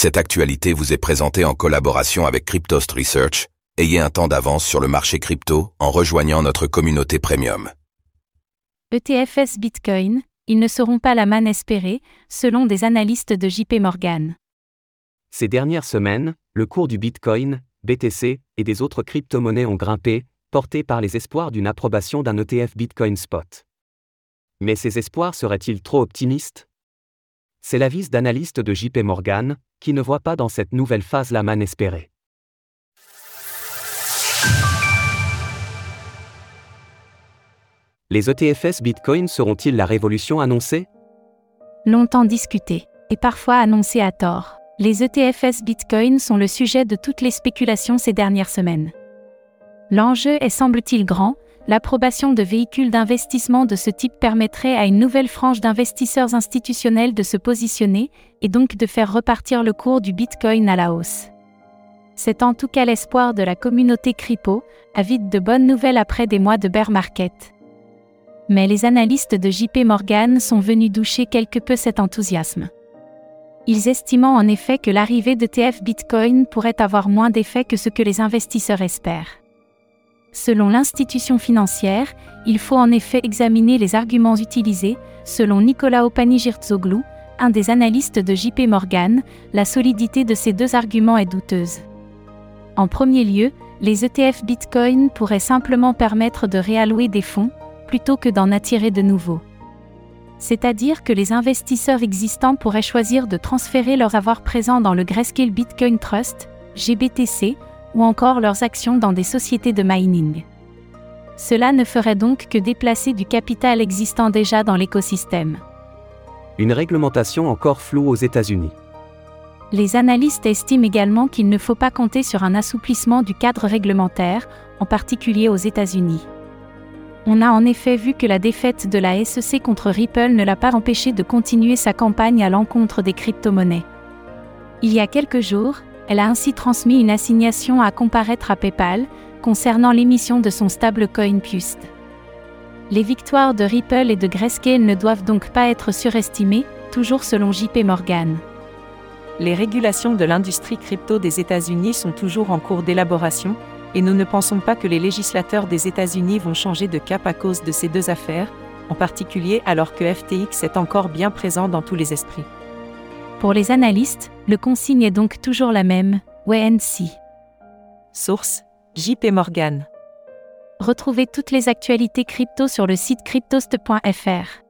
Cette actualité vous est présentée en collaboration avec Cryptost Research. Ayez un temps d'avance sur le marché crypto en rejoignant notre communauté premium. ETFS Bitcoin, ils ne seront pas la manne espérée, selon des analystes de JP Morgan. Ces dernières semaines, le cours du Bitcoin, BTC et des autres crypto-monnaies ont grimpé, portés par les espoirs d'une approbation d'un ETF Bitcoin Spot. Mais ces espoirs seraient-ils trop optimistes? C'est l'avis d'analystes de JP Morgan, qui ne voit pas dans cette nouvelle phase la manne espérée. Les ETFS Bitcoin seront-ils la révolution annoncée? Longtemps discuté, et parfois annoncé à tort, les ETFS Bitcoin sont le sujet de toutes les spéculations ces dernières semaines. L'enjeu est semble-t-il grand, l'approbation de véhicules d'investissement de ce type permettrait à une nouvelle frange d'investisseurs institutionnels de se positionner et donc de faire repartir le cours du Bitcoin à la hausse. C'est en tout cas l'espoir de la communauté crypto, avide de bonnes nouvelles après des mois de bear market. Mais les analystes de JP Morgan sont venus doucher quelque peu cet enthousiasme. Ils estiment en effet que l'arrivée de TF Bitcoin pourrait avoir moins d'effet que ce que les investisseurs espèrent. Selon l'institution financière, il faut en effet examiner les arguments utilisés, selon Nicolas Opanigirtzoglou, un des analystes de JP Morgan, la solidité de ces deux arguments est douteuse. En premier lieu, les ETF Bitcoin pourraient simplement permettre de réallouer des fonds, plutôt que d'en attirer de nouveaux. C'est-à-dire que les investisseurs existants pourraient choisir de transférer leurs avoirs présents dans le Grayscale Bitcoin Trust, GBTC, ou encore leurs actions dans des sociétés de mining. Cela ne ferait donc que déplacer du capital existant déjà dans l'écosystème. Une réglementation encore floue aux États-Unis. Les analystes estiment également qu'il ne faut pas compter sur un assouplissement du cadre réglementaire, en particulier aux États-Unis. On a en effet vu que la défaite de la SEC contre Ripple ne l'a pas empêché de continuer sa campagne à l'encontre des crypto-monnaies. Il y a quelques jours, elle a ainsi transmis une assignation à comparaître à PayPal, concernant l'émission de son stablecoin Pust. Les victoires de Ripple et de Grayscale ne doivent donc pas être surestimées, toujours selon JP Morgan. Les régulations de l'industrie crypto des États-Unis sont toujours en cours d'élaboration, et nous ne pensons pas que les législateurs des États-Unis vont changer de cap à cause de ces deux affaires, en particulier alors que FTX est encore bien présent dans tous les esprits. Pour les analystes, le consigne est donc toujours la même, WNC. Source JP Morgan. Retrouvez toutes les actualités crypto sur le site cryptost.fr.